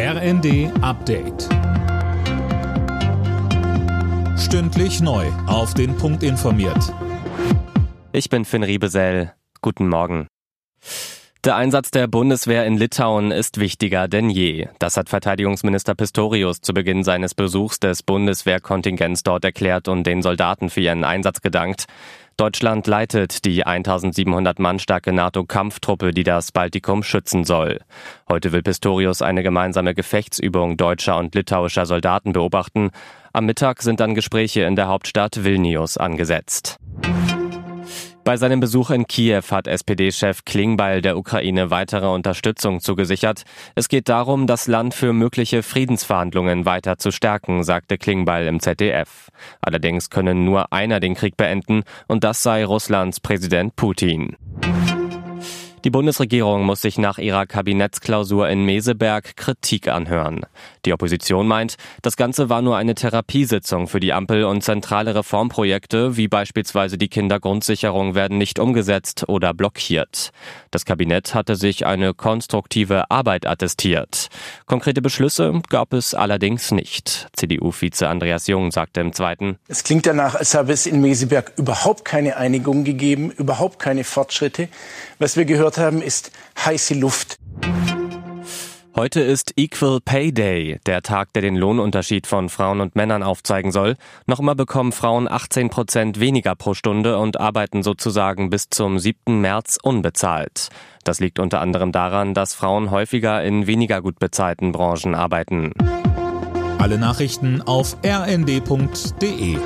RND Update. Stündlich neu. Auf den Punkt informiert. Ich bin Finn Riebesell. Guten Morgen. Der Einsatz der Bundeswehr in Litauen ist wichtiger denn je. Das hat Verteidigungsminister Pistorius zu Beginn seines Besuchs des Bundeswehrkontingents dort erklärt und den Soldaten für ihren Einsatz gedankt. Deutschland leitet die 1700 Mann starke NATO-Kampftruppe, die das Baltikum schützen soll. Heute will Pistorius eine gemeinsame Gefechtsübung deutscher und litauischer Soldaten beobachten. Am Mittag sind dann Gespräche in der Hauptstadt Vilnius angesetzt. Bei seinem Besuch in Kiew hat SPD-Chef Klingbeil der Ukraine weitere Unterstützung zugesichert. Es geht darum, das Land für mögliche Friedensverhandlungen weiter zu stärken, sagte Klingbeil im ZDF. Allerdings könne nur einer den Krieg beenden, und das sei Russlands Präsident Putin. Die Bundesregierung muss sich nach ihrer Kabinettsklausur in Meseberg Kritik anhören. Die Opposition meint, das Ganze war nur eine Therapiesitzung für die Ampel und zentrale Reformprojekte, wie beispielsweise die Kindergrundsicherung, werden nicht umgesetzt oder blockiert. Das Kabinett hatte sich eine konstruktive Arbeit attestiert. Konkrete Beschlüsse gab es allerdings nicht. CDU-Vize Andreas Jung sagte im Zweiten. Es klingt danach, als habe es in Meseberg überhaupt keine Einigung gegeben, überhaupt keine Fortschritte. Was wir gehört haben, ist heiße Luft. Heute ist Equal Pay Day, der Tag, der den Lohnunterschied von Frauen und Männern aufzeigen soll. Noch immer bekommen Frauen 18 Prozent weniger pro Stunde und arbeiten sozusagen bis zum 7. März unbezahlt. Das liegt unter anderem daran, dass Frauen häufiger in weniger gut bezahlten Branchen arbeiten. Alle Nachrichten auf rnd.de